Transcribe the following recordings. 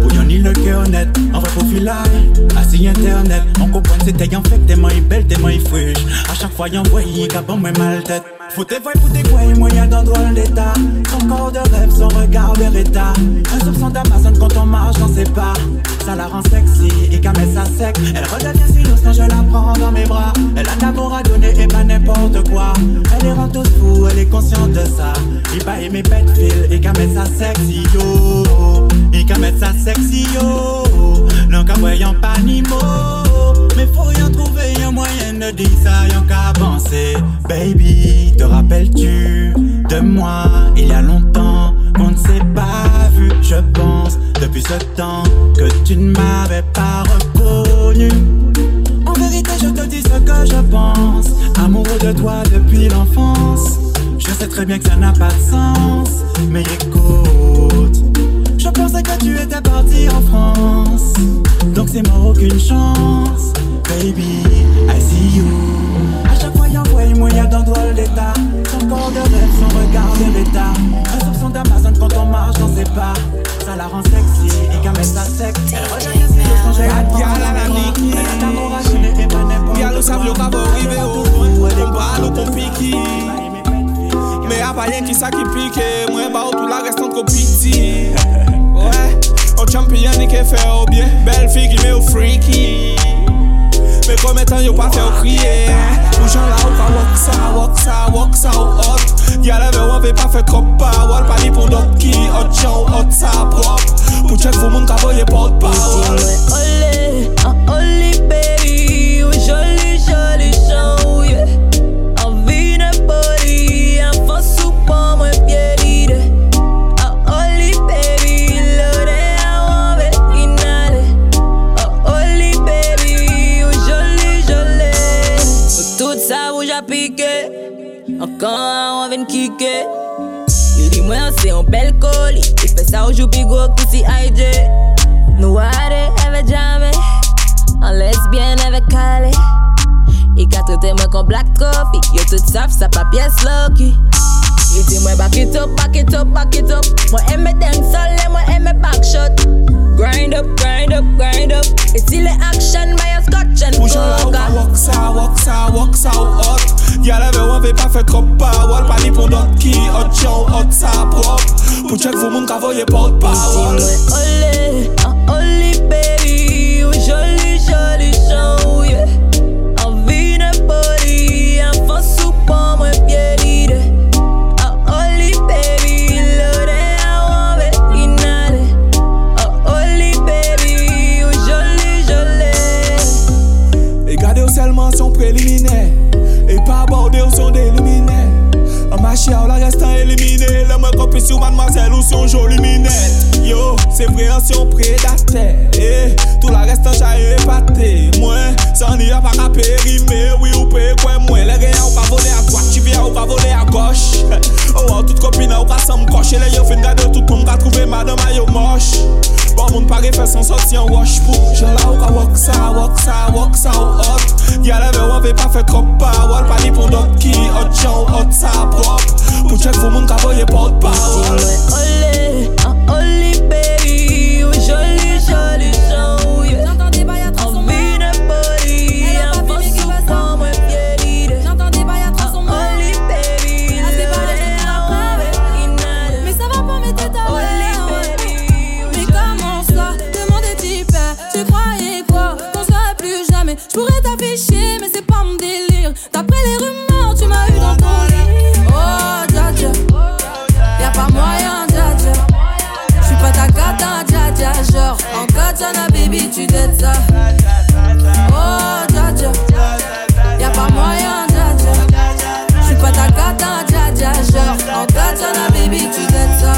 Pour y'en le cœur net, en vrai profil Assis internet, on comprend c'était en fait Des mains belles, des mains fraîches A chaque fois y'en voyait, bon moi mal tête. Faut tes voix, faut tes quoi, moyen dans drôle d'état Son corps de rêve, son regard de l'état Un soupçon d'Amazon quand on marche dans ses pas. Ça la rend sexy et qu'elle met ça sec. Elle redevient silence quand je la prends dans mes bras. Elle a d'amour à donner et pas n'importe quoi. Elle est rend tous fous, elle est consciente de ça. Il pas aimer pète fil et qu'elle met ça sexy yo Et qu'elle met ça sexy yo. Non qu'à voyant pas ni mot Mais faut y en trouver un moyen de dire ça, y'en qu'à penser. Baby te rappelles-tu de moi il y a longtemps qu'on ne s'est pas vu? Je pense depuis ce temps que tu ne m'avais pas reconnu. En vérité je te dis ce que je pense. Amoureux de toi depuis l'enfance. Je sais très bien que ça n'a pas de sens. Mais écoute Je pensais que tu étais parti en France. Donc c'est mort aucune chance Baby I see you. Moi y'a dans drôle d'état Son corps de rêve, son regard de l'état. Un soupçon d'Amazon quand on marche dans ses pas. Ça la rend sexy et qu'elle met sa sexe Elle revient ici quand j'ai la Elle est à gêner et pas n'importe quoi Y'a le sable qui va arriver au point On va le compliquer Mais y'a pas rien qui ça qui pique Moi bah tout la reste trop petit ou champion ni ke fè ou byen Bel fi ki me ou freaky. Me kometan yo pa fè ou kriye. Ou jan la ou ka wok sa, wok sa, wok sa ou hot. Gyalè ve wan ve pa fè krop pa Wal pa li pou dot ki hot chan ou hot sa prop. Pou chek fou moun ka boye pot pa wal Il fait ça au jour pigo que si AJ Noire avec jamais En lesbienne avec Calais Il a traité moi comme black coffee Yo tout savent ça pas pièce lucky Il dit moi back it up, back it up, back it up. Moi aime dance sol moi aime back shot. Grind up, grind up, grind up. Et si les action, my scotch and Bouge là, walk ça, walk ça, walk ça hot. Gyal eve wan ve pa fe trop pa Wal pa ni pou dot ki hot chan hot sa prop Pou chek fou moun kavoye pot pa wak Mwen ole, an oli peri Ou joli joli chan. Pe si ou mademoiselle ou si yon joli minette. Yo, se preansyon predater E, tout la restan jaye pate Mwen, san ni apara perime Oui ou pe kwen mwen Le reya ou pa vole a droite, chivya ou pa vole a goche Ou an tout kopina ou ka sam koche Le yo fin gade tout pou mga trouve madama yo moche. Bon moun pare fè san soti an wosh pou Jola ou ka wok sa, wok sa Ve pa fe trop pa Wal Pa ni pou dot ki Ot chan ou ot sa prop Pou chek fou moun ka voye pot pa wol Si mwen ole, an ole tu dettes ça Oh dja dja Y'a pas moyen dja dja J'suis pas ta cata dja dja Genre en baby tu dettes ça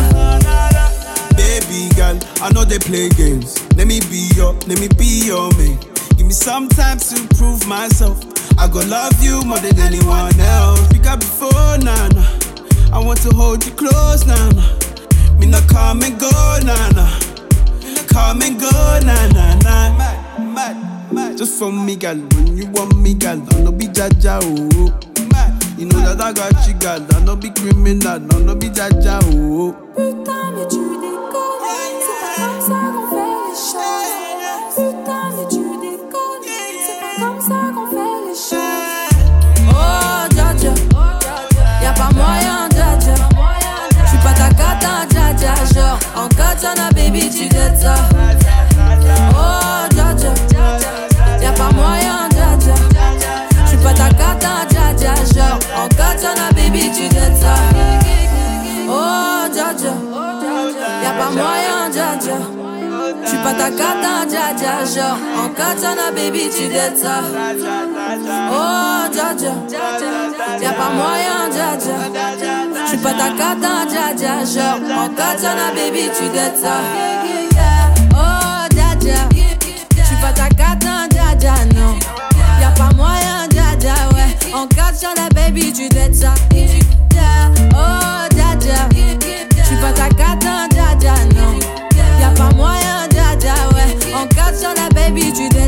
Baby girl, I know they play games. Let me be your, let me be your man. Give me some time to prove myself. I go love you more than anyone else. Pick up before, nah. I want to hold you close, nah. Me not come and go, not come and go, nah, nah, nah. Mad, mad, mad. Just for me, girl. When you want me, girl, I no be jaja, oh. You know that I got you, girl. I no be criminal, no, no be jaja, oh. Putain, mais tu déconnes. C'est pas comme ça qu'on fait les choses. Putain, mais tu déconnes. C'est pas comme ça qu'on fait les choses. Oh, dja dja. Y'a pas moyen, dja dja. J'suis pas ta cata, dja dja. Genre, en katana, baby, tu dettes ça. Oh, J'suis pas ta cata, dja dja. Genre, en katana, baby, tu dettes ça. Oh, dja dja. Y'a pas moyen, dja dja. J'suis pas ta cata, dja dja. Genre, en katana, baby, tu dettes ça. Oh, dja dja. J'suis pas ta cata, dja dja, non. Y'a pas moyen, dja dja, ouais. En katana, baby, tu dettes ça. Oh, katana,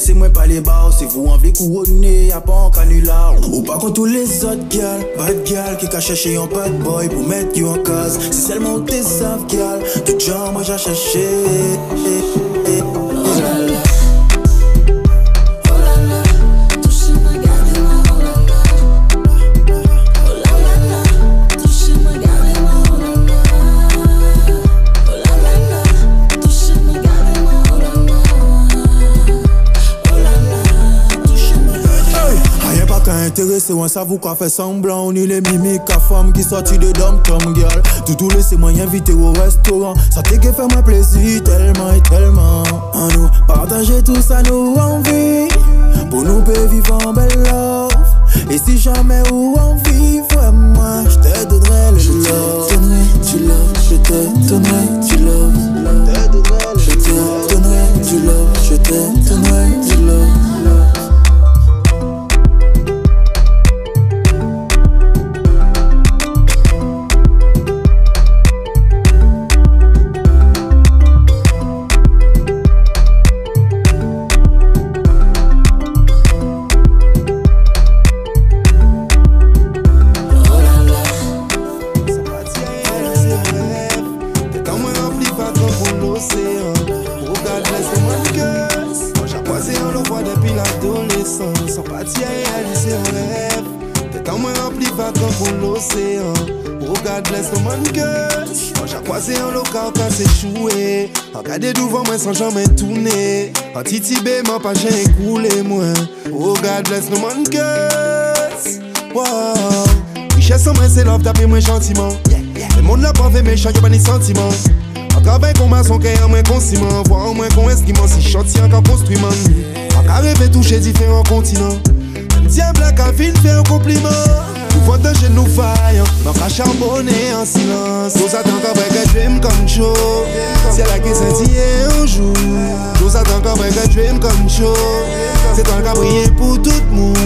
Laissez-moi pas les bars, c'est vous en voulez couronner, y'a pas en canular. Ou pas contre tous les autres gals, bad gal Qui qu'a cherché un bad boy pour mettre you en case. C'est seulement tes savent gal, tout genre moi j'ai cherché on s'avoue qu'à fait semblant. On est les mimiques à femme qui sorti de dom tom girl. Tout tout laissez moi inviter au restaurant. Ça t'est que fait moi plaisir tellement et tellement. En nous partager tout ça nous envie Pour nous peut vivre en belle love. Et si jamais où on vit vraiment Je te donnerai le love. Je te donnerai du love. Je te donnerai du love. Je te donnerai du love. Je te donnerai du love Bless no man pas j'ai écoulé moi. Oh God bless no man curse Wow Richesse en moi c'est love taper moi gentiment. Le monde l'a pas fait méchant y'a pas ni sentiment. En travail qu'on m'a son cœur en moins qu'on ciment Voir en moins qu'on esquimant si man continents. Même diable a qu'à fin fait un compliment Nous de chez nous faillant M'en qu'à charbonner en silence. Nous attend qu'après que dream come true. C'est la qui scintillait un jour Nous attend qu'après que dream come true. C'est toi qui a brillé pour tout le monde.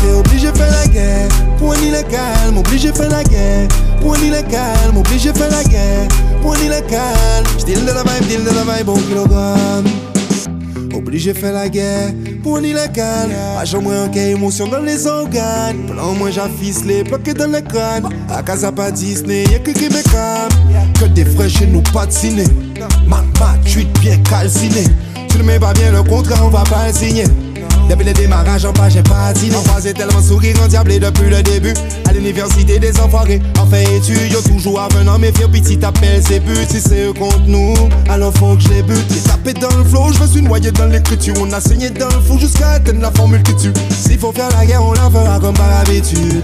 T'es obligé de faire la guerre Pour ni le calme. Obligé de faire la guerre Pour ni le calme. Obligé de faire la guerre Pour ni le calme. J'dile de la vibe, deal de la vibe au kilogramme. Obligé faire la guerre pour calme Agent moins en émotion dans les organes. Plan moins j'afficelé, bloqué dans le crâne. À casa pas Disney, y'a que qui me Que des frais chez nous ciné Ma ma bien calciné. Tu ne mets pas bien le contrat, on va pas le signer depuis le démarrage, en page, j'ai patiné. On croisait tellement sourire endiablé depuis le début. À l'université des enfoirés, en fait études, yo toujours avenant, mais fier petit t'appelles ses buts. Si c'est eux contre nous, alors faut que je les. J'ai tapé dans le flow, je me suis noyé dans l'écriture. On a saigné dans le fou jusqu'à atteindre la formule qui tue. S'il faut faire la guerre, on la fera comme par habitude.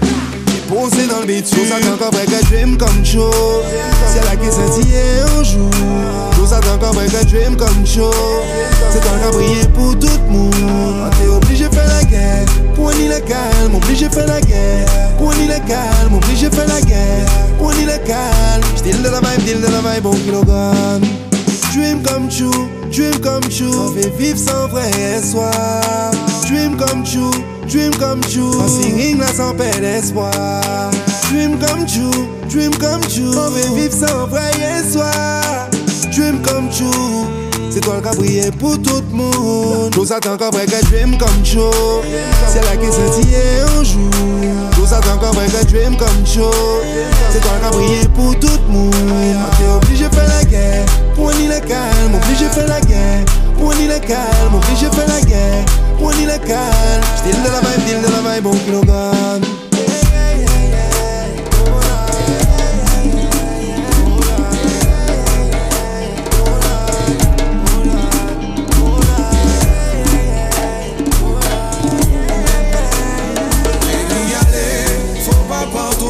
Bitume. Nous attend qu'après que dream come true. C'est la qui scintillait un jour. Nous attend qu'après que dream come true. C'est toi qui a brillé pour tout le monde. T'es obligé de faire la guerre. Pour ni le calme, obligé de faire la ni le calme, obligé de faire la guerre. Pour ni le calme. J'dile de la vibe, deal de la vibe au kilogramme. Dream come true, dream come true. Fait vivre sans vrai espoir. Dream come true, dream come true. On s'y ring là sans perdre d'espoir. Dream come true, dream come true. On fait vivre sans vrai espoir. Dream come true. C'est toi qui brillé pour tout le monde. Nous attend qu'après que dream come true. C'est la qui scintillait un jour. Nous attend qu'après que dream come true. C'est toi qui brillé pour tout le monde. T'es obligé de faire la guerre. Pour ni le calme, obligé de faire la guerre. Pour ni le calme, obligé de faire la guerre. Pour ni le calme. J'dile de la vibe, deal de la vibe au kilogramme.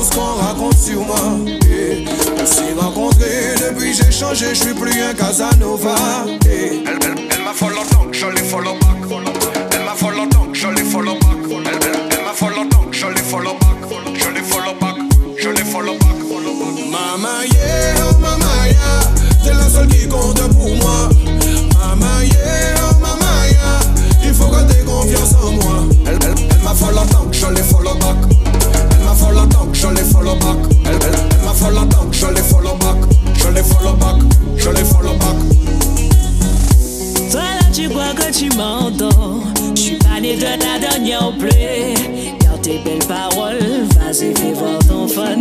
Ce qu'on raconte sur moi. Eh, On s'est rencontrés, depuis j'ai changé, je suis plus un Casanova. Eh, Elle, elle, elle m'a follow donc, je les follow back. Elle m'a follow donc, je les follow back. Elle, elle, elle m'a follow donc, je les follow back. Je les follow back, je les follow back. Mama yeah, oh mama yeah, t'es la seule qui compte pour moi. Mama yeah, oh mama yeah, il faut que t'aies confiance en moi. Elle, elle, elle m'a follow donc, je les follow je les follow back. Elle, elle, elle m'a follow donc, je les follow back. Je les follow back, je les follow back. Toi là tu crois que tu m'entends. Je suis pas né de ta dernière plaie. Garde tes belles paroles Vas-y fais voir ton fun.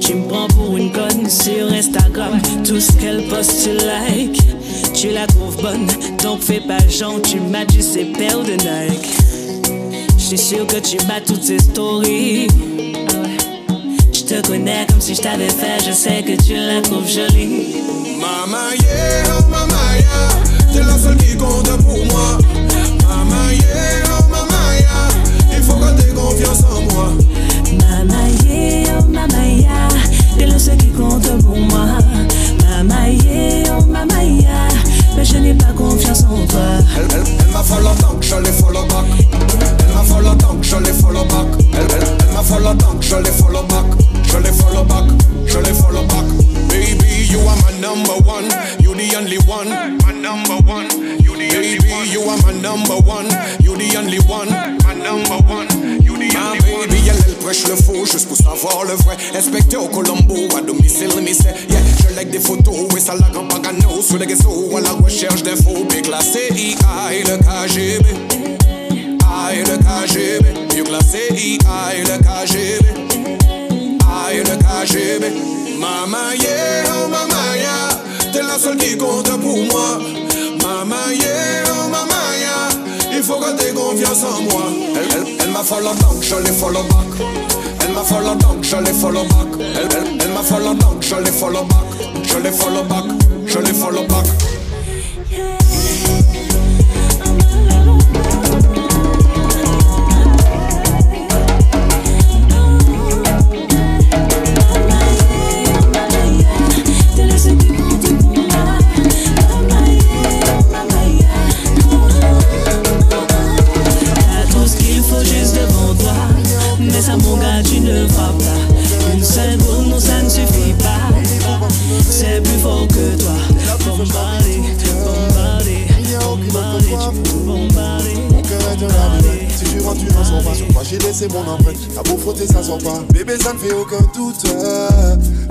Tu me prends pour une conne sur Instagram. Tout ce qu'elle poste tu like Tu la trouves bonne Donc fais pas genre Tu m'as dit c'est paire de Nike. Je suis sûr que tu bats toutes ces stories te connais comme si je t'avais fait Je sais que tu la trouves jolie Mama yeah, oh mama yeah, t'es la seule qui compte pour moi. Mama yeah, oh mama yeah, il faut que t'aies confiance en moi. Mama yeah, oh mama yeah, t'es le seul qui compte pour moi. Mama yeah, oh mama yeah, mais je n'ai pas confiance en toi. Elle, elle, elle m'a follow donc, je les follow back. Elle m'a follow donc, je les follow back. Elle, elle, elle m'a follow donc, je les follow back. Je les follow back, je les follow back. Baby, you are my number one, you the only one. My number one, you the only Baby, one. you are my number one, you the only one. My number one, you the only one. baby, elle, elle prêche le faux juste pour savoir le vrai. Inspecteur Colombo, à domicile, say, yeah, je like des photos, et ça la grand pagano, sur les réseaux, à la recherche d'infos, bien classé, IA et le KGB. Et le KGB, mieux classé, IA et le KGB. KGB. Mama yeah, oh mama yeah, t'es la seule qui compte pour moi. Mama yeah, oh mama yeah, il faut que t'aies confiance en moi. Elle, elle, elle m'a follow donc je les follow back. Elle m'a follow donc je les follow back. Elle, elle, m'a follow donc je les follow back. Je les follow back, je les follow back. J'ai laissé mon empreinte. T'as beau frotter, ça sort pas. Bébé, ça ne fait aucun doute.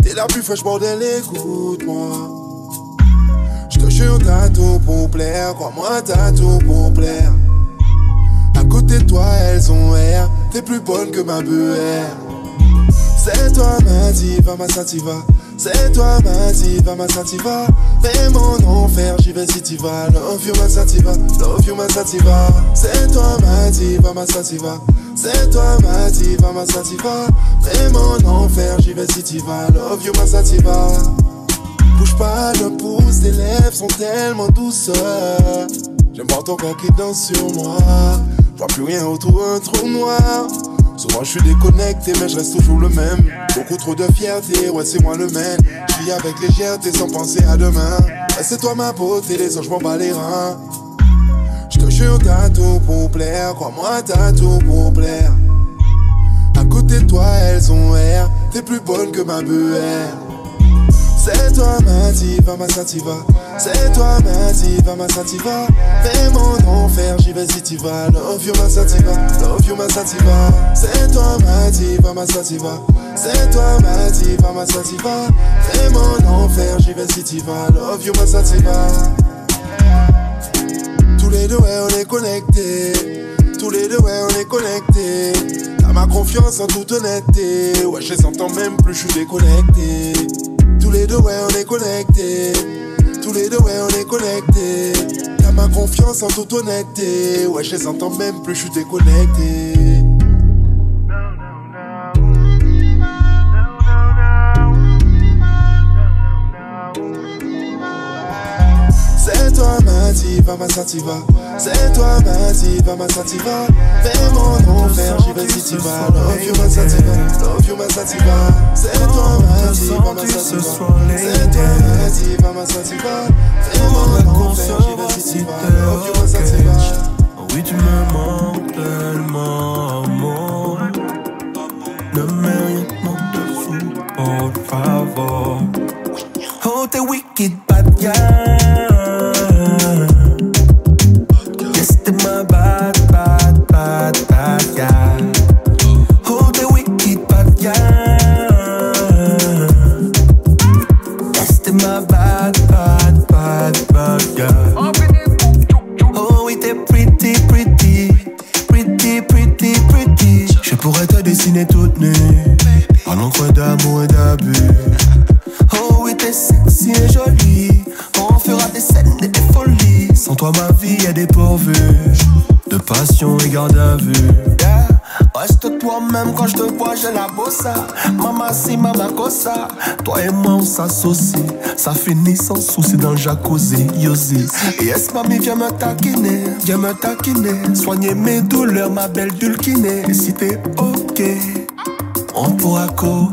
T'es la plus fraîche, bordel, écoute-moi. Je te jure, t'as tout pour plaire. Crois-moi, t'as tout pour plaire. À côté de toi, elles ont air. T'es plus bonne que ma BR. C'est toi ma diva, ma sativa. C'est toi ma diva, ma sativa. Fais mon enfer, j'y vais si tu vas. Love you, ma sativa. Love you, ma sativa. C'est toi ma diva, ma sativa. C'est toi ma diva, ma sativa. Fais mon enfer, j'y vais si tu vas. Love you, ma sativa. Bouge pas le pouce, tes lèvres sont tellement douces. J'aime voir ton corps qui danse sur moi. Je vois plus rien autour d'un trou noir. Souvent je suis déconnecté, mais je reste toujours le même. Beaucoup trop de fierté, ouais, c'est moi le même. Je vis avec légèreté sans penser à demain. C'est toi ma beauté, les anges m'en bats les reins. Je te jure, t'as tout pour plaire. Crois-moi, t'as tout pour plaire. À côté de toi, elles ont air. T'es plus bonne que ma BR. C'est toi ma diva, ma sativa. C'est toi ma diva, ma sativa. Fais mon enfer, j'y vais si tu vas. Love you, ma sativa. Love you, ma sativa. C'est toi ma diva, ma sativa. C'est toi ma diva, ma sativa. Fais mon enfer, j'y vais si tu vas. Love you, ma sativa. Tous les deux, ouais, on est connectés. Tous les deux, ouais, on est connectés. T'as ma confiance en toute honnêteté. Ouais, je les entends même plus, je suis déconnecté. Tous les deux, ouais, on est connectés. Tous les deux, ouais, on est connectés. T'as ma confiance en toute honnêteté. Ouais, je les entends même plus, je suis déconnecté. Ma diva, ma sativa. C'est toi ma diva, ma sativa. Fais mon enfer, j'y vais si tu vas. Love you, ma sativa. Love you, ma sativa. C'est toi diva, ma sativa. C'est toi ma diva, ma sativa. Fais mon enfer, j'y vais si tu vas. Love you, ma sativa. Oui, tu me manques tellement, amour. Ne rien de fou, por favor. Oh, t'es wicked bad girl. Ça finit sans souci dans le jacuzzi. Yosi. Yes, mamie, viens me taquiner. Viens me taquiner? Soigner mes douleurs, ma belle dulcinée. Et si t'es ok, on pourra co.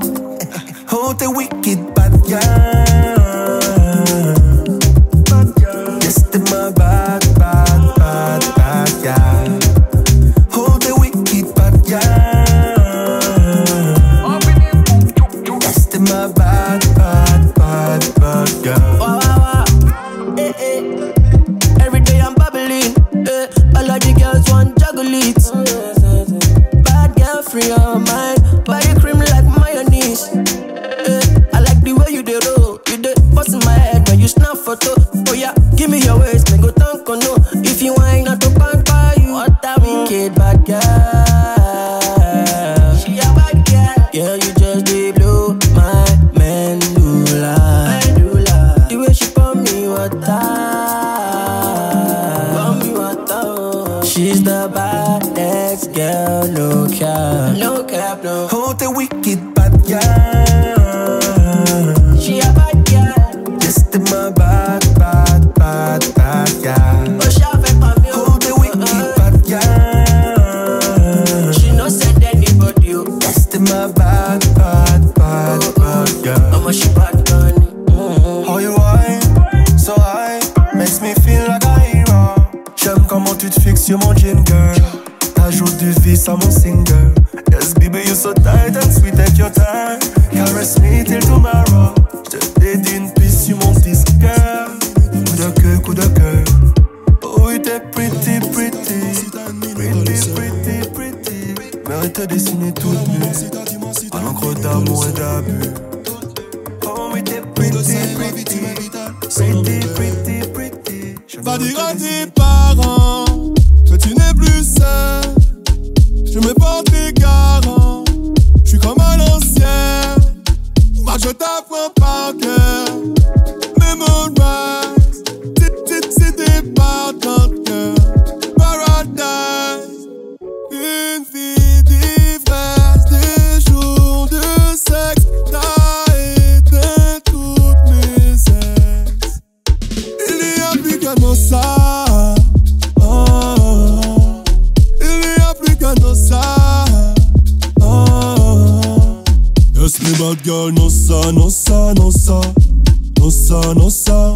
tes parents. Toi, tu n'es plus seul. Je me porte les garants. Je suis comme à l'ancienne. Moi, je t'apprends par cœur. Bad girl, nossa, nossa, nossa Nossa, nossa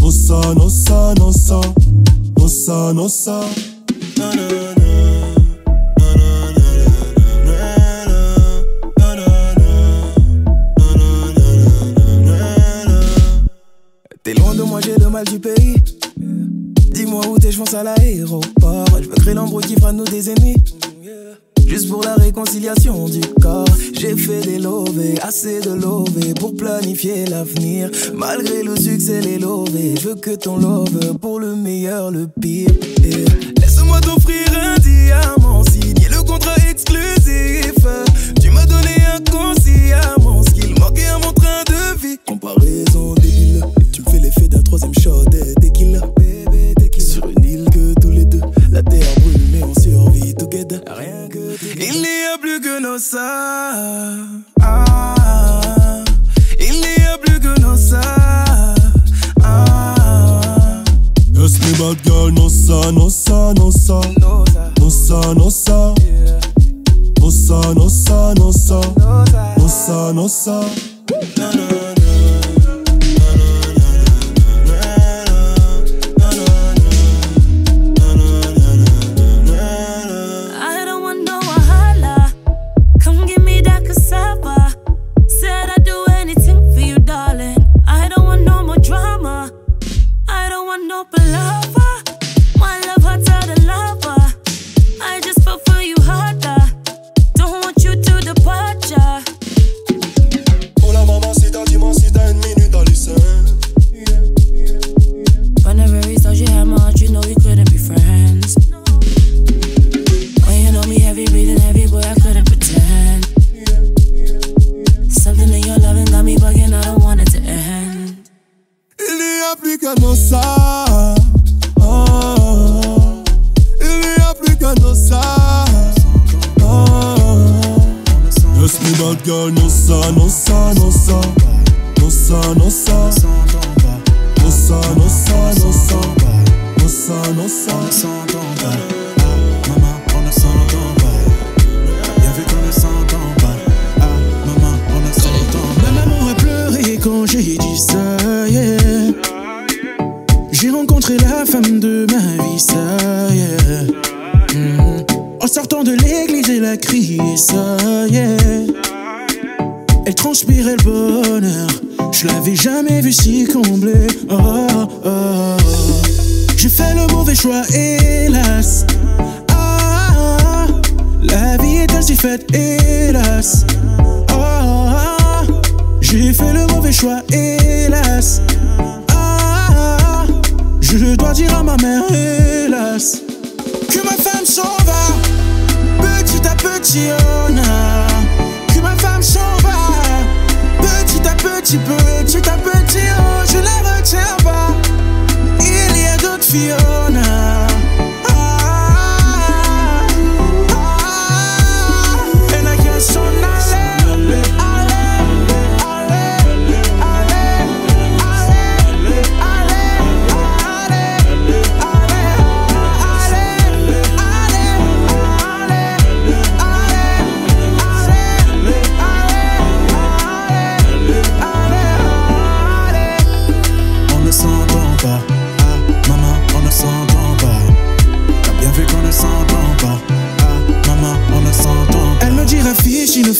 Nossa, nossa, nossa Nossa, nossa, nossa. que ton love pour le meilleur, le pire. no sa, no sa, no sa, no sa, no sa, no sa, no sa, no sa, no sa, no sa, no. sa. faites, hélas. Ah, ah, ah. J'ai fait le mauvais choix, hélas. Je dois dire à ma mère, hélas. Que ma femme s'en va, petit à petit, oh, on. Que ma femme s'en va, petit à petit, petit à petit, oh, je la retiens pas. Il y a d'autres filles, oh, on.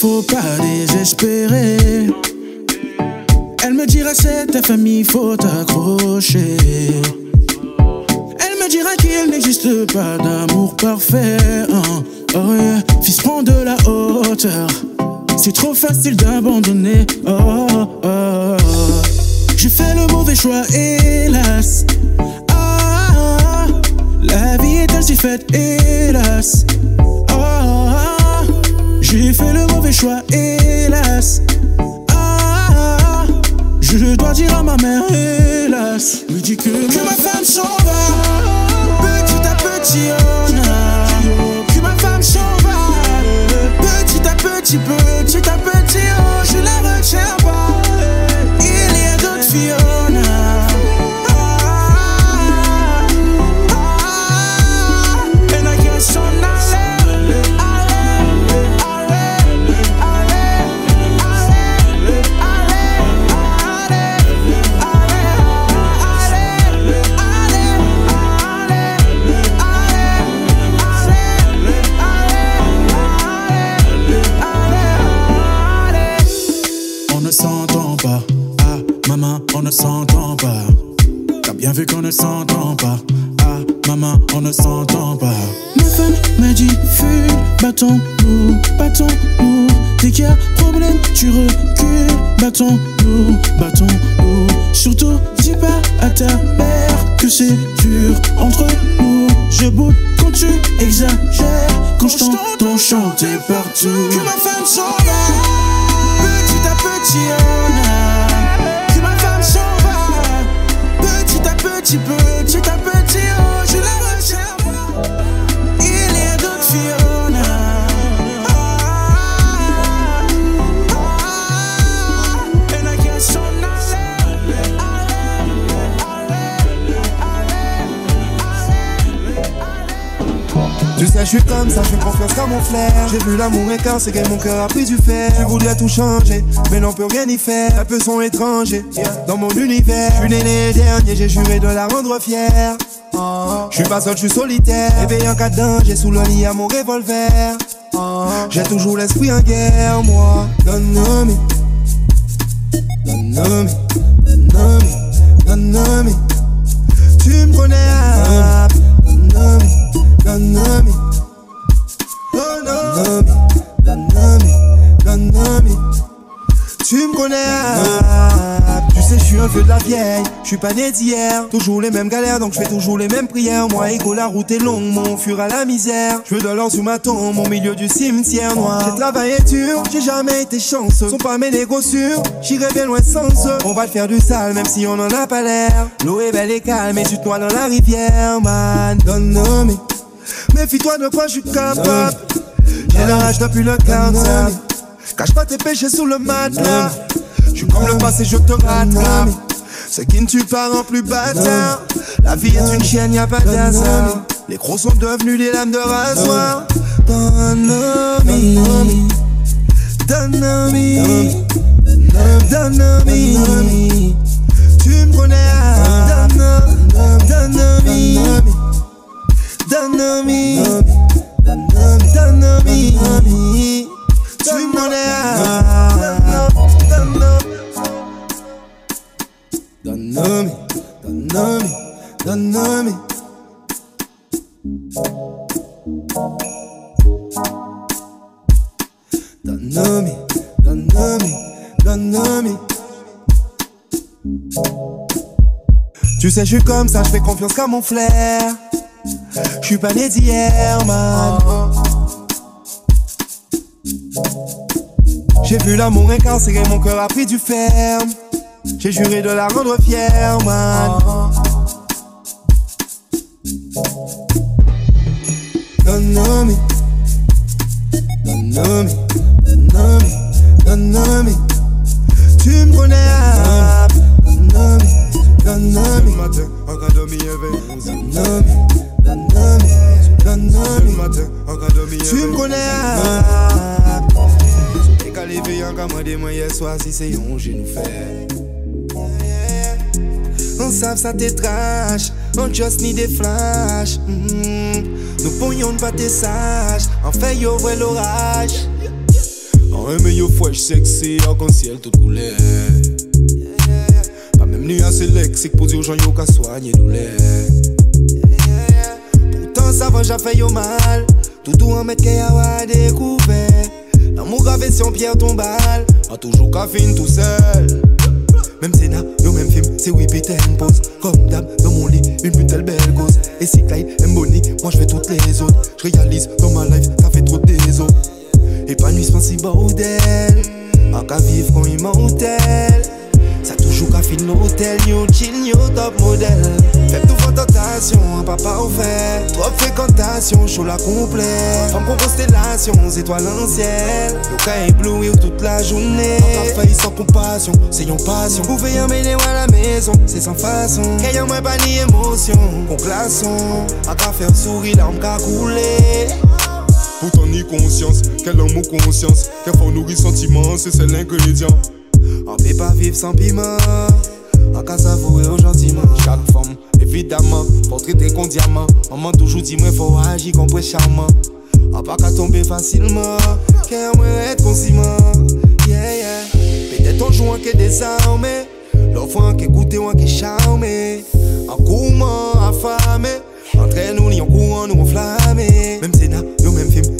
Faut pas désespérer. Elle me dira c'est ta famille, faut t'accrocher. Elle me dira qu'il n'existe pas d'amour parfait. hein. Oh yeah. Fils, prends de la hauteur. C'est trop facile d'abandonner. Oh, oh, oh. J'ai fait le mauvais choix, hélas. Ah, la vie est ainsi faite, hélas. Ah, j'ai fait le mauvais choix, hélas. Ah, je dois dire à ma mère, hélas. Me dit que, que ma femme s'en va, petit à petit, oh non. Que ma femme s'en va, petit à petit, petit qu'à mon flair. J'ai vu l'amour que mon cœur a pris du fer. Tu voudrais tout changer, mais n'on peut rien y faire. Un peu son étranger, dans mon univers. Je suis né les derniers, j'ai juré de la rendre fière. Je suis pas seul, je suis solitaire. Éveillé en cas de danger, sous le lit à mon revolver. J'ai toujours l'esprit en guerre, moi. Donne-moi, donne-moi, donne-moi, donne-moi. Tu me connais, donne-moi. Donne-moi, connais, tu sais, je suis un vieux de la vieille. Je suis pas né d'hier. Toujours les mêmes galères, donc je fais toujours les mêmes prières. Moi, égo, la route est longue, mon fur à la misère. Je veux de l'or sous ma tombe, au milieu du cimetière noir. J'ai travaillé dur, j'ai jamais été chanceux. Sont pas mes sûrs, j'irai bien loin sans eux. On va te faire du sale, même si on en a pas l'air. L'eau est belle et calme, et tu te noies dans la rivière, man. Donne-moi, méfie-toi de quoi je suis capable. J'ai la rage depuis le cartable. Cache pas tes péchés sous le matelas. Je comme le passé, je te rattrape. Ce qui ne tue pas rend plus bâtard. La vie est une chienne, y a pas d'hasard. Les crocs sont devenus des lames de rasoir. Donne-moi, donne-moi, donne-moi. Tu me connais, ah. donne-moi, donne-moi, donne-moi, donne-moi, donne-moi, donne-moi. Donne-moi, donne-moi, donne-moi. Tu sais, je suis comme ça, je fais confiance qu'à mon flair. Je suis pas né d'hier, man. J'ai vu l'amour incarcéré, mon cœur a pris du ferme. J'ai juré de la rendre fière, man. Donne-moi, donne-moi, donne-moi. Tu me connais, donne-moi, donne-moi. matin, en cas de Donne-moi, donne-moi, donne-moi. matin, en cas de Tu me connais, moi, des moyens, soit si c'est un genou fait. On savent ça t'es trash, on just need des flash. Mhm. Nous pourrions pas tes sages, en fait yo ouais l'orage. Un meilleur fresh, sexy, arc-en-ciel tout couleur. Pas même nu assez lexique pour dire aux gens yo qu'à soigner douleur. Pourtant ça va, j'ai fait yo mal. Tout doux en mettre qu'il y a découvert. L'amour gravé sur pierre tombale. A toujours fin tout seul. Même scénario, même film, c'est oui, Peter pause. Comme d'hab, dans mon lit, une putain belle gosse. Et si Clyde aime moi je fais toutes les autres. Je réalise dans ma life, ça fait trop de déso. Épanouissement si bordel. En qu'à vivre quand il Ça toujours qu'à fin l'hôtel, yo chill, yo top modèle. Faible tout vos tentation, un papa ouvert. Trop de fréquentation, chaud la complet. Femme con constellation, étoiles en ciel. Yo qu'à éblouir toute la journée. Failli sans compassion, c'est yon passion. Vous pouvez emmener à la maison, c'est sans façon. Qu'ayant moins pas ni émotion, qu'on glaçon. À qu'à faire sourire, l'arme qu'à couler. Pourtant ni conscience, quel amour conscience Quel fort nourrit sentiment, c'est c'est l'ingrédient Pas vivre sans piment. On qu'à savourer au gentiment Chaque femme, évidemment, faut traiter qu'on diamant Maman toujours dit moi faut agir qu'on peut charmant. On pas qu'à tomber facilement Qu'un moi être conscient Yeah yeah. Peut-être on joue en que désarmé L'offre en que goûter en que charmé En gourmand, affamé. Entre nous, ni en courant, nous enflammés.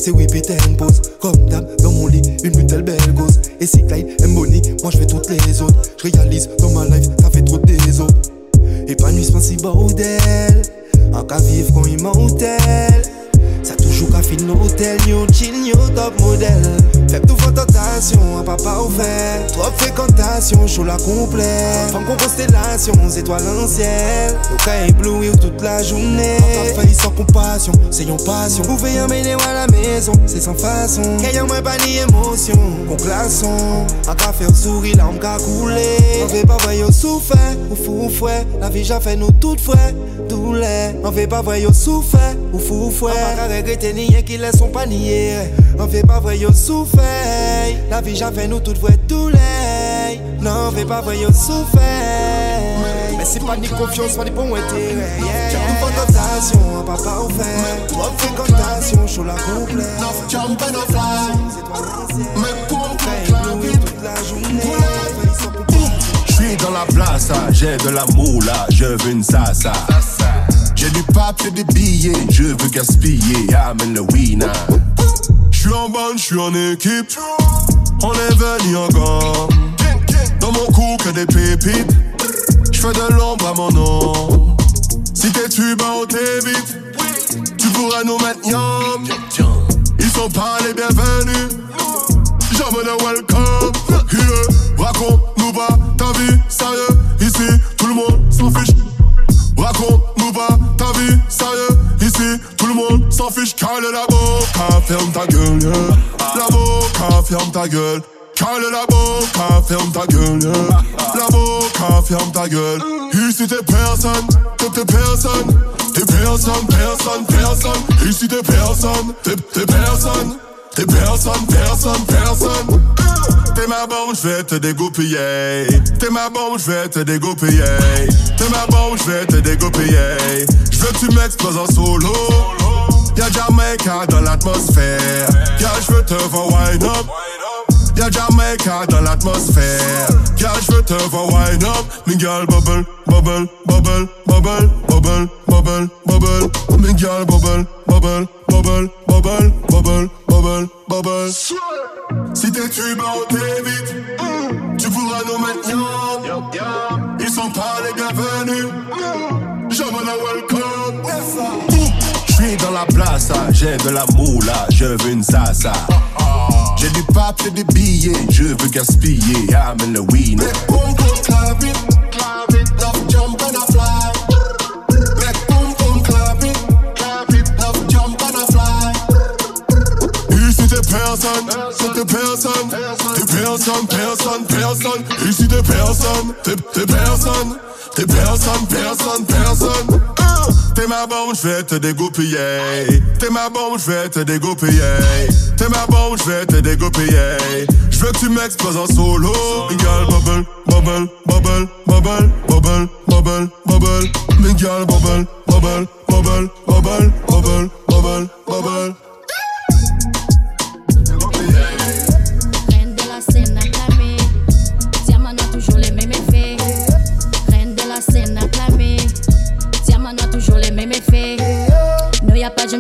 C'est oui, Peter une pause. Comme d'hab, dans mon lit, une putain belle gosse. Et si Clyde aime Bonnie, moi je fais toutes les autres. Je réalise dans ma life, ça fait trop de déso. Épanouissement si bordel. En qu'à vivre quand il m'hôtel. Ça toujours qu'à fin l'hôtel, yo chill, yo top tout vos tentation, un papa ouvert. Trop chaud la complet. Femme con constellation, étoiles en ciel. Yo qu'à éblouir toute la journée. On failli sans compassion, yon passion. Emmener à la c'est sans façon. Qu'ayant moins pas ni émotion, qu'on glaçon. À qu'à faire sourire, l'arme qu'à couler. On veut pas voir yo souffert, ou fou fouet. La vie j'ai fait nous toutes fouet, douleur. On veut pas voir yo ou fou fouet. On va pas regretter qui laisse son panier. On veut pas voir yo souffert. La vie j'ai fait nous toutes fouet, douleur. Non, on veut pas voir yo souffert. Mais c'est pas ni confiance, pas ni bon intérêt. Yeah. Une papa ouvert. Trop de fréquentation, chaud la complète. Mais pour toute la journée. Je suis dans la place, j'ai de l'amour là, je veux une sasa. J'ai du papier, des billets, je veux gaspiller, amène le winner. Je suis en bande, je suis en équipe. On est venu en gang. Dans mon cou que des pépites. Je fais de l'ombre à mon nom. Si t'es tu bah on t'évite. Tu pourras nous mettre. Ils sont pas les bienvenus. Jamais de welcome. Yeah. Raconte-nous pas ta vie sérieux. Ici, tout le monde s'en fiche. Ta Ici, tout le monde s'en fiche. Cale la boca, ferme ta gueule. Yeah. La boca, ferme ta gueule. Cale la boca, ferme ta gueule. Yeah. La boca, ferme ta gueule. Ici, t'es personne, t'es personne. T'es personne, personne, personne. Ici, t'es personne, t'es personne. T'es personne, personne, personne. T'es ma bombe, je vais te dégoupiller. T'es ma bombe, je vais te dégoupiller. T'es ma bombe, je vais te dégoupiller. Je veux que tu m'exploses en solo. Y'a Jamaica dans l'atmosphère. Y'a je veux te voir wind up. Y'a Jamaica dans l'atmosphère. Y'a je veux te voir wind up. Miguel bubble, bubble, bubble, bubble, bubble, bubble, bubble. Miguel bubble, bubble, bubble, bubble, bubble, bubble, bubble. Si t'es tu bah on t'évite. Tu pourras nous yam. Ils sont pas les bienvenus. Jamais la welcome. Dans la place, j'ai de l'amour là, je veux une sasa. J'ai du papier, des billets, je veux gaspiller, amène le t'es personne, t'es personne, t'es personne, personne, personne. T'es personne, t'es personne, t'es personne, personne, personne. Ah, ma bombe, je vais te dégoupiller. T'es ma bombe, je vais te dégoupiller. T'es ma bombe, je vais te dégoupiller. Je veux que tu m'exploses en solo. Miguel bubble, bubble, bubble, bubble, bubble, bubble, bubble. Miguel bubble, bubble, bubble, bubble, bubble, bubble, bubble.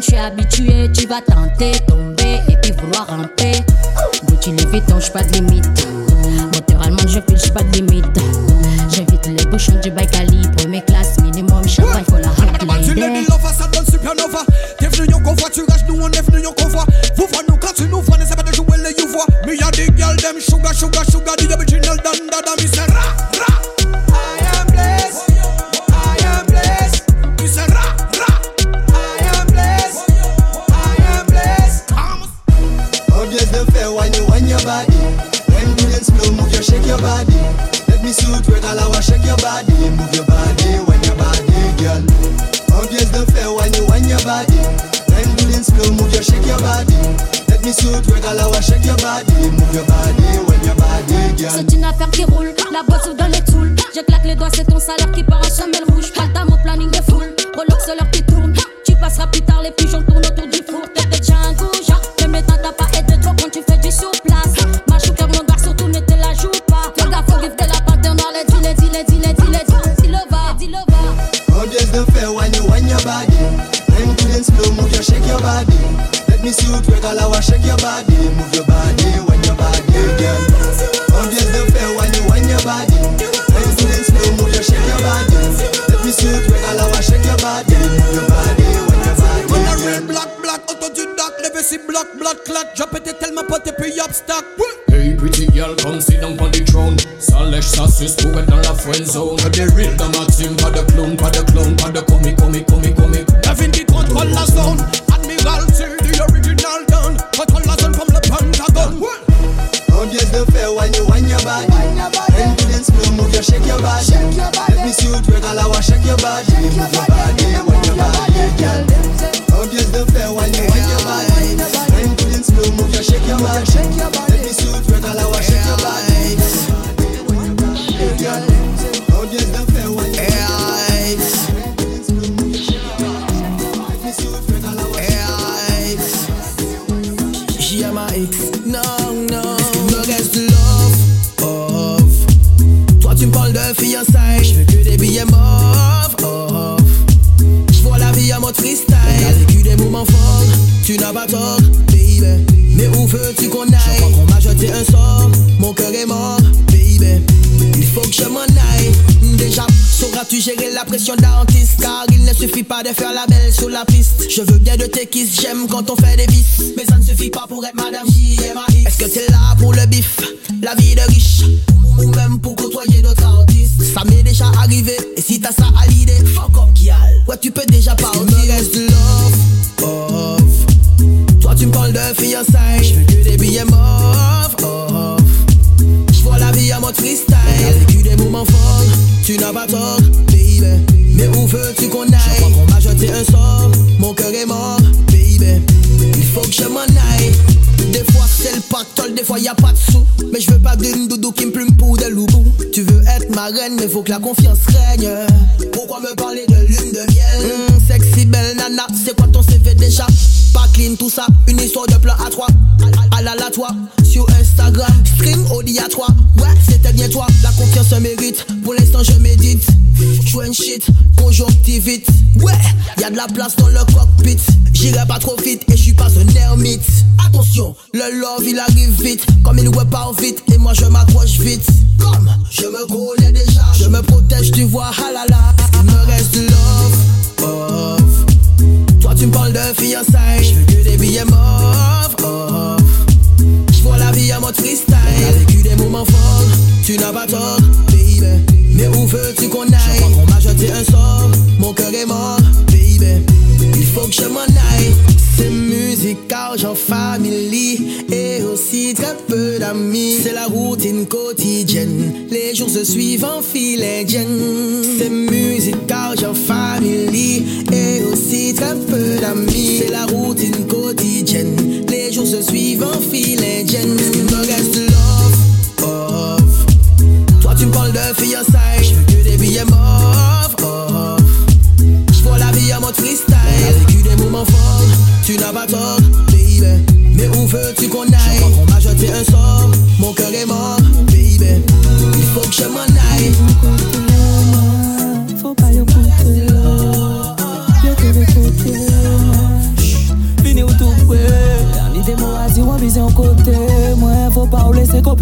Je suis habitué, tu vas tenter, tomber et puis vouloir ramper. Gucci les Vuitton, j'suis pas de limite. Moteur allemand, je file, j'suis pas de limite. J'invite les bouchons du bail cali, première classe, minimum, champagne, faut la hot Tu l'es lady. dit l'offre, ça donne supernova. T'es venu en convoiturage, nous on est venu en convoi. Vous voyez nous quand tu nous vois, n'essaie pas de jouer les you vois. Mais y'a des girls, them sugar, sugar, sugar, the body. Let me suit work all hour, shake your body, move your body, wind your body, girl. C'est une affaire qui roule, la boîte s'ouvre dans les toules. Je claque les doigts, c'est ton salaire qui part en semelle rouge. Pas dans mon planning de foule, c'est l'heure qui tourne. Tu passeras plus tard, les pigeons tournent autour du four. T'es déjà un goujat, le médecin t'as pas aidé trop quand tu fais du sur place. Ma chouqueur, mon gars, surtout ne te la joue pas. Gars, faut vivre de la panthère noire, les dis, les dis, les dis, les dis, les dis, dis-le va, dis-le va. Obvious the fair when you wind your body. When you dance slow, move your shake your body. Let me suit all hour, shake your body, move your body, wind your body, girl. Obvious the fair when you wind your body. When you dance slow, move your shake your body. Let me suit all hour, shake your body, move your body, wind your body, a girl. real black, black, autodidacte, levé si bloc, blood clot. J'ai pété tellement pote et puis obstacle. Hey pretty girl, come sit down on the throne Ça lèche, ça suce pour être dans la friend zone des real dans ma team, pas de clown, pas de clown, pas de comique, comique, comique, comique Kevin qui contrôle la zone. Admiralty, the original gun. Contrôle la zone comme le Pentagon. Obvious the fair when you wind your body. When you dance slow, move your shake your body. Let me suit work all hour, shake your body, move your body, wind your body, girl. Obvious the fair when you wind your body. When you dance slow, move your shake your body. Let me suit work all hour, shake tort, baby. Mais où veux-tu qu'on aille? Je crois qu'on m'a jeté un sort, mon cœur est mort, baby. Il faut que je m'en aille. Déjà, sauras-tu gérer la pression d'artiste? Car il ne suffit pas de faire la belle sur la piste. Je veux bien de tes kisses, j'aime quand on fait des bis. Mais ça ne suffit pas pour être Madame J.M.A.X. Est-ce que t'es là pour le bif? La vie de riche? Ou même pour côtoyer d'autres artistes? Ça m'est déjà arrivé, et si t'as ça à l'idée, fuck up, Kial. Ouais, tu peux déjà parler. Reine, mais faut que la confiance règne. Pourquoi me parler de lune de miel? Hum, sexy belle nana, c'est quoi ton CV déjà? Pas clean tout ça, une histoire de plan à trois. À, à la la toi, sur Instagram, string Audi à trois. Ouais, c'était bien toi, la confiance se mérite. Pour l'instant, je médite. Joint shit, conjonctivite. Ouais, y a de la place dans le cockpit. J'irai pas trop vite et je suis pas un ermite. Attention, le love il arrive vite. Comme il pas vite et moi je m'accroche vite. Comme je me connais déjà, je me protège, tu vois, halala. Il me reste de love. Toi tu me parles de fiançailles, je veux que des billets mauves, off. La vie à mode freestyle. T'as vécu des moments forts, tu n'as pas tort, baby. Mais où veux-tu qu'on aille? Crois qu'on m'a jeté un sort, mon cœur est mort, baby. Il faut que je m'en aille. C'est musique, argent, famille et aussi très peu d'amis. C'est la routine quotidienne. Les jours se suivent en fil indienne. C'est musique, argent, famille et aussi très peu d'amis. C'est la routine quotidienne. Les jours se suivent en fil indienne. Il me reste love, off. Toi tu me parles de fiançailles. Je veux que des billets mauves, off. Je vois la vie à mode freestyle. Vécu des moments forts, tu n'as pas tort, baby. Mais où veux-tu qu'on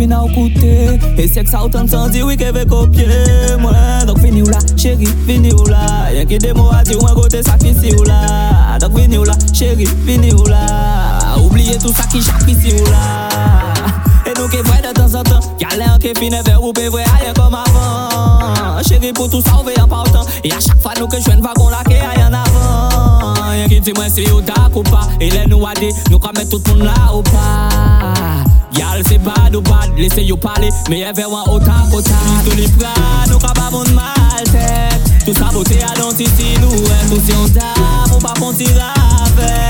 pi nan ou koute. E sek sa ou tan san di wike ve kopye Mwen, dok fini ou la, cheri, fini ou la. Yen ki demo a di ou mwen kote sa ki si ou la. Dok fini ou la, cheri, fini ou la. Oubliye tout sa ki chak ki si ou la. E nou ke vwe de tan san tan Yale an ke fine ve ou pe vwe aye kom avan. Cheri pou tout sa ou ve yon pa ou tan E a chak fa nou ke jwen vagon la ke aye an avan. Yen ki di mwen si ou da kou pa E le nou a di, nou ka met tout moun la ou pa. Yal se bad ou bad, lese yo pale Me ye vewa otak otak Tou li pran, nou ka ba bon e, moun mal tet Tou sabote alon titi nou Tou si yon dam, ou pa pon ti rave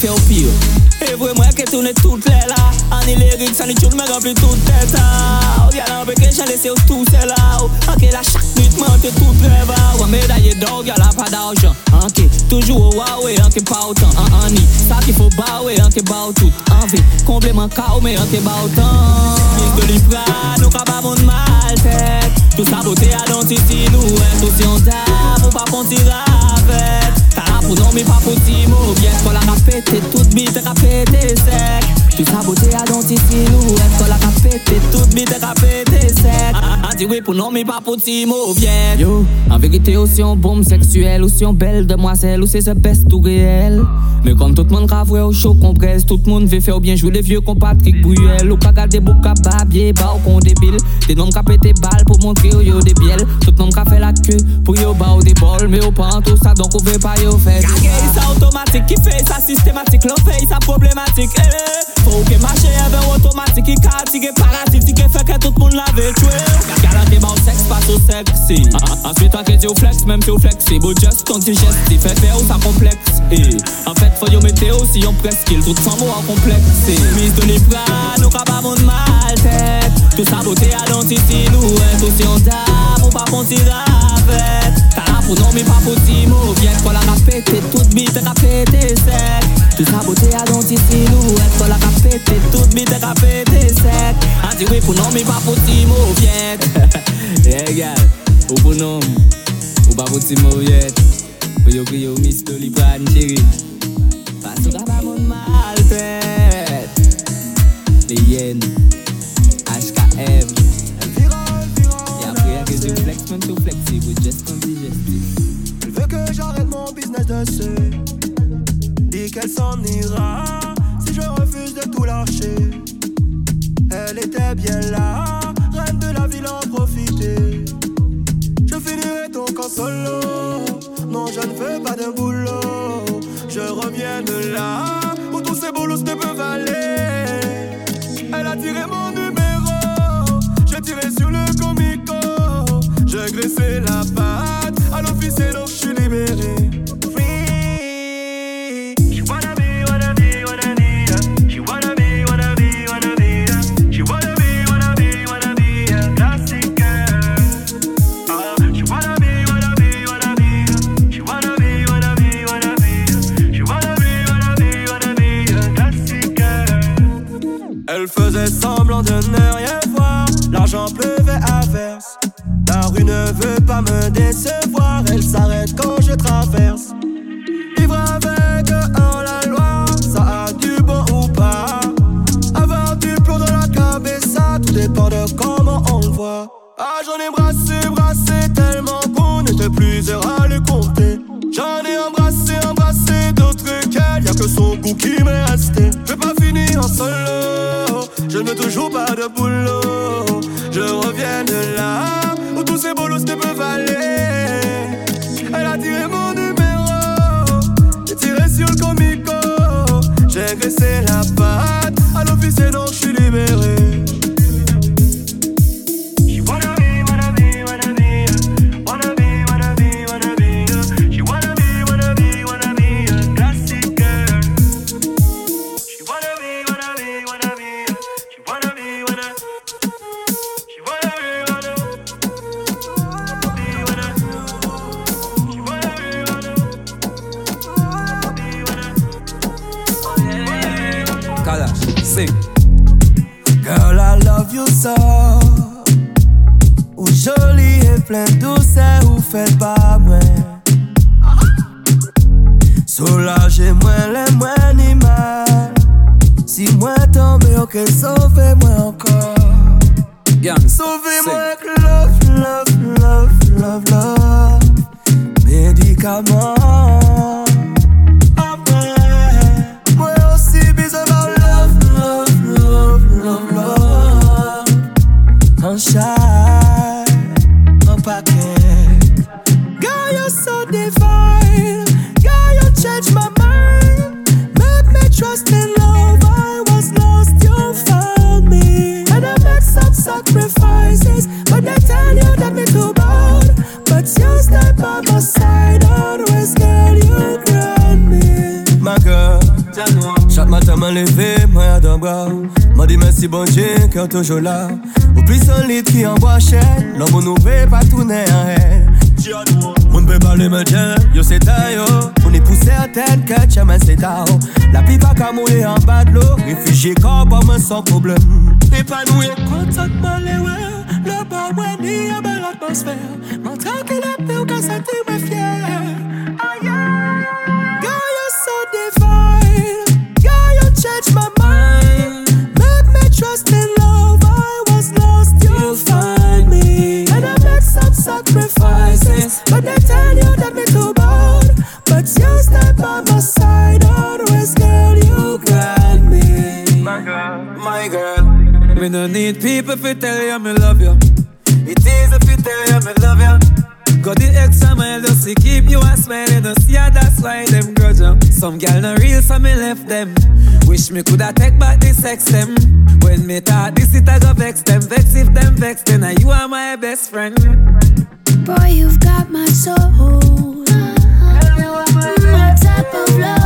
fè ou pyo E vwe mwen ke toune tout lè la. Ani lirik sa ni choud mè rempli tout tè ta. Ou yal an peke chan lese ou tout sè la. Ou anke la chak nit mè ante tout reva Ou an medaye dog yal an pa d'arjan Anke toujou ou wawe anke pa ou tan. An ani sa ki fò bawe anke ba ou tout. Anve kompleman ka ou mè anke ba ou tan. Mis de li fra nou ka ba moun mal tèt. Tout sa bote a don titi nou Tout si yon ta pou pa konti rave pour non mais pas pour si mot Bien qu'on la pété, toute bite a pété sec. Tout ça beauté à l'antici, nous Est-ce qu'on la pété, toute bite a pété dit oui pour non mais pas pour si mot Bien. Yo, en vérité aussi on bombe sexuelle Aussi on belle demoiselle, ou c'est ce best tout réel. Mais comme tout le monde ravoue au chaud qu'on presse Tout le monde veut faire bien jouer les vieux comme Patrick Bruel Ou pas garder beaucoup à babier, bah ou qu'on débile Des noms qui pété balle pour montrer au yo des bielles. Tout le monde qui fait la queue pour yo bah ou des bols. Mais au pas tout ça donc on veut pas yo faire ça automatique qui fait ça systématique L'on fait ça problématique eh. Faut que marche Ou ke mache eve otomatik i ka atige paratif Ti ke feke tout moun lave chwe Galante ba ou seks pa sou seksi Answit anke di ou flex menm si ou flexi Bo just ton ti jesti Feke ou sa kompleks En fet fo yo meteo si yon preskil Tout san mou an kompleksi Mis do ni pran nou ka ba moun mal tet Tout sa bote a don titi nou et Tout si yon dam ou pa konti ravet Ou nan mi pa poti mou Vyen kwa la kapete Tout mi te kapete sek Tout sa bote a don ti silou Et kwa la kapete Tout mi te kapete sek An ti wip ou nan mi pa poti mou Vyen Yeah gal Ou pou nan Ou pa poti mou yet Ou yo kriyo mis to li pran chiri Pasou ka ba moun mal fet Le yen HKM Ya priya ke di flex men tou flexi We just conti je mon business dessus. Dit qu'elle s'en ira si je refuse de tout lâcher. Elle était bien là, reine de la ville en profiter. Je finirai donc en solo. Non, je ne veux pas de boulot. Je reviens de là où tous ces boulots ne peuvent aller. Elle a tiré mon numéro. J'ai tiré sur le comico. J'ai graissé la patte à l'officier, Elle love you so. Ou joli et plein douceur, ou fait pas moi. Soulagez-moi les moins ni mal. Si moi tombe, ok, sauvez-moi encore. Gang, Sauvez-moi avec love, love, love, love, love. Médicaments. Merci bon Dieu, cœur toujours là. Au plus solide qui envoie chaîne. L'homme nous veut pas tourner en haine. On ne peut pas le maintien, yo c'est ta yo. On est pour certaines que tu m'as c'est ta yo La pipe a qu'à mouiller en bas de l'eau. Réfugié quand pas moi sans problème. Épanoui Contact mal et ouais. Le bar ouais ni M'en tranquille la paix ou me fier find me And I make some sacrifices But they tell you that me too bad But you stay by my side Always girl you got me My girl, my girl. Me no need people to tell you me love you. Some gal no real, so me left them. Wish me coulda take back the sex them. When me thought this it I go vex them. Vex if them vex, then I you are my best friend. Boy, you've got my soul. My type of love,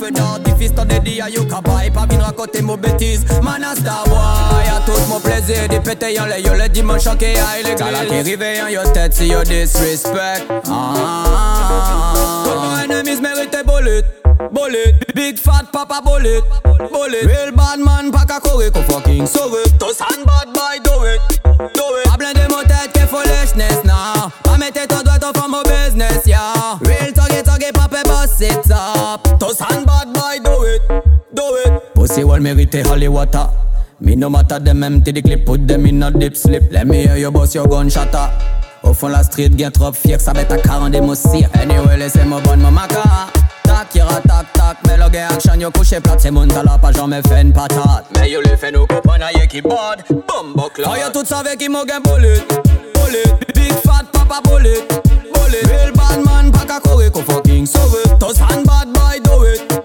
style Pas y qu'on fait d'artifice T'en à Pas venir raconter mon bêtise Man a star boy. Y'a tout mon plaisir Des pétés en l'air Yo le dimanche en aille l'église Gala qui en yo tête Si yo disrespect. Ah. Tout mon enemies mérite bullet Bullet. Big fat papa bullet Bullet. Real bad man Pas qu'à courir Qu'on fucking sauve Tous hand bad boy Do it Do it. Pas blindé mon tête Que foolishness now. Pas mettre ton doigt Ton femme au business yeah. Real tuggy tuggy Papa boss it up Tous hand bad boy Do it Do it. Pussy wall mérite holy water. Me no matter them empty the clip Put them in a deep slip. Let me hear you bust your gun shatter Au uh. fond la street Bien trop fier Ça bête à 40 des moussis Anyway laissez-moi bonne mon maca Tac, ira tac tac. Mais le gars action yo couché plate C'est mon jamais fait une patate. Mais yo le fait nous comprendre Aïe qui bode. Bombo clap Faut yo tout qui m'a gain bullet Bullet Big fat papa bullet Bullet Real bad man Pas qu'à courir qu'on fucking sauve. Tous bad boy Do it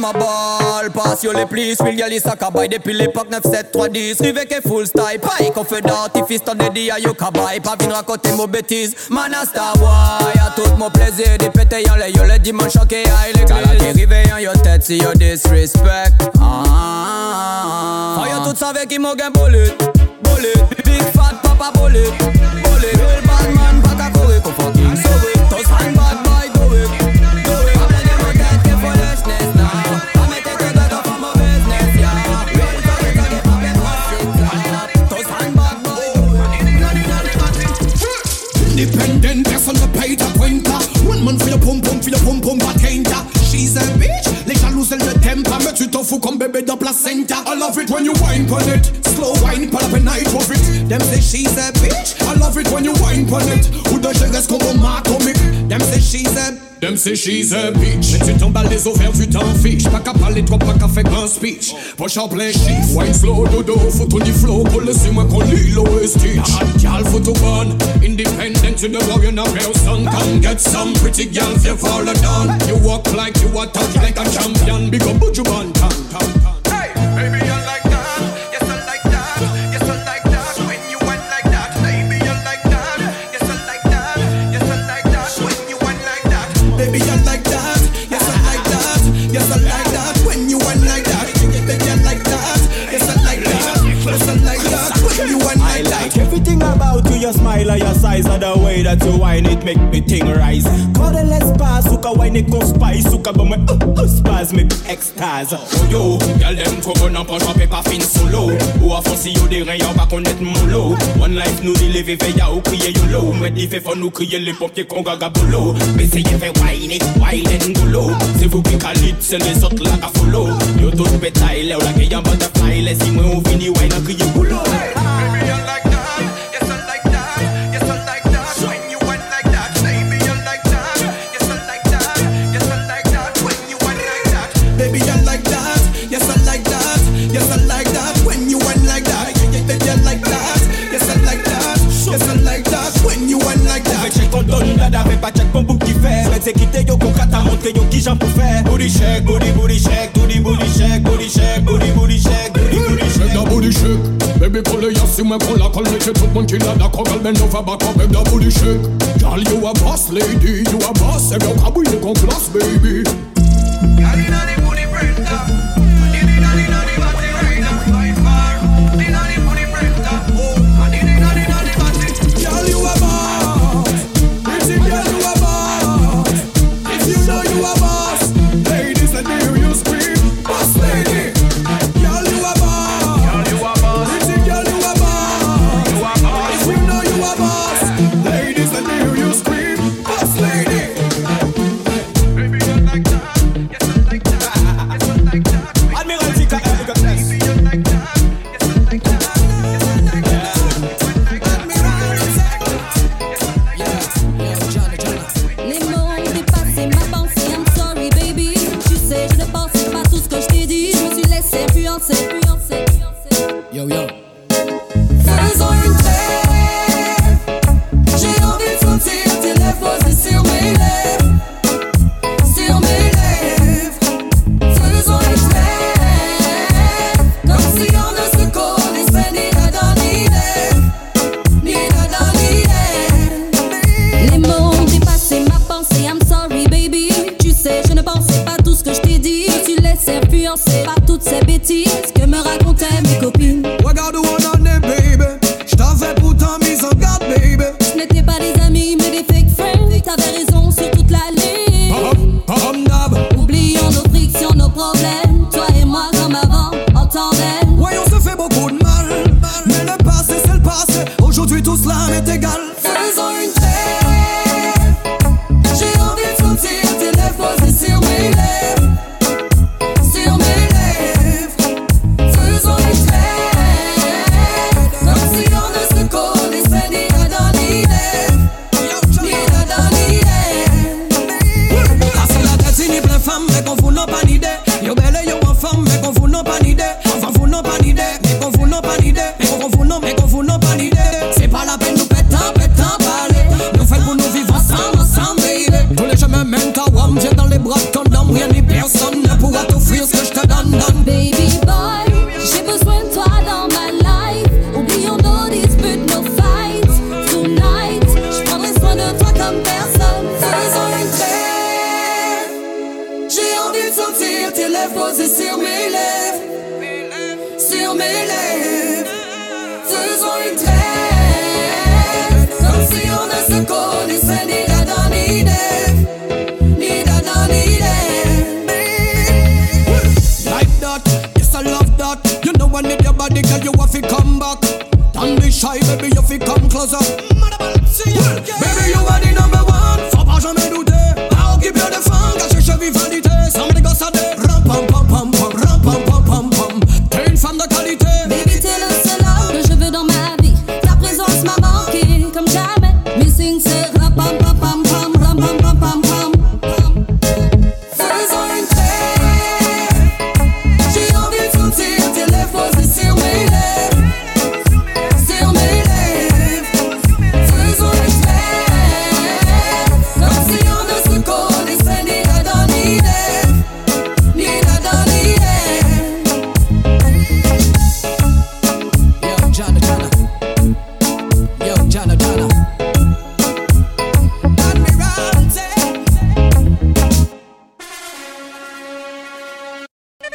Them a ball Pass yo plis Will y'all is a cabay Depuis l'époque 97310 Rive full style. Pas qu'on fait d'artifice T'en dédié à yo cabay Pas vin raconter mon bêtise. Man a star A tout mon plaisir Des pétés y'all Yo le dimanche ok aïe l'église. Gala qui rive en yo tête Si yo disrespect. Ah. Faut yo tout m'a Bullet Big fat papa man Independent, personne ne paye ta pointa. One man for your pom pom, for your pom pom, pas quinta. She's a bitch, les jalouses elles ne t'aiment pas, mais tu t'en fous comme bébé dans placenta. I love it when you whine pon it, slow whine, pas la peine y trop vite. Them say she's a bitch, I love it when you whine pon it. Ou de je reste comme un comique. Them say she's a them. Them say she's a bitch. Mais tu t'emballes les ovaires, tu t'en fiches Pas qu'à parler trop, pas qu'à faire grand speech. Poche en plein chiffre Wine slow, dodo, photo ni flow Colle sur moi qu'on lit l'eau et stitch Gal, photo bonne Independent to the warrior, no person Come get some pretty if you fall down You walk like you are touch like a champion. Big up, Buju Banton Hey, baby, your smile and your size and the way that you whine it make me ting rise. Cuddle l'espace, ou ka whine it con spice, ou ka bon me uh, uh, spaz me extase. Oh yo, girl them come on pas jouer pas fin solo. Ou à fond si yo des reins pas connaître mon lot One life nous dit lever veille ou crier yolo Mais il fait fun nous crier les pompiers qu'on gaga boulot Mais c'est y fait wine it, wine and golo C'est vous qui calit, c'est les autres là qu'à follow Yo tout bétail, là ou la y a butterfly. Laissez-moi on finit wine à crier boulot that. Avec check ton donne dada, avec pas check mon bouc qui fait. Mais c'est quitter yo qu'on kata monter yo qui j'en pour faire. Booty shake, booty booty shake, booty booty shake, booty shake, booty booty shake, booty booty Shake shake. that booty shake Baby pull it yes, moi pull la colle Make you tout mon kill la d'accord Girl bend over back up Make that booty shake Girl you a boss lady You a boss And you can bring it con class baby Girl, inna the booty you know you a boss, mais qu'on vous n'a pas d'idée. Yo belle et yo en femme, mais qu'on vous n'a pas d'idée. Enfin, vous n'a pas d'idée, mais qu'on vous n'a pas d'idée. Mais qu'on vous n'a, mais qu'on that. You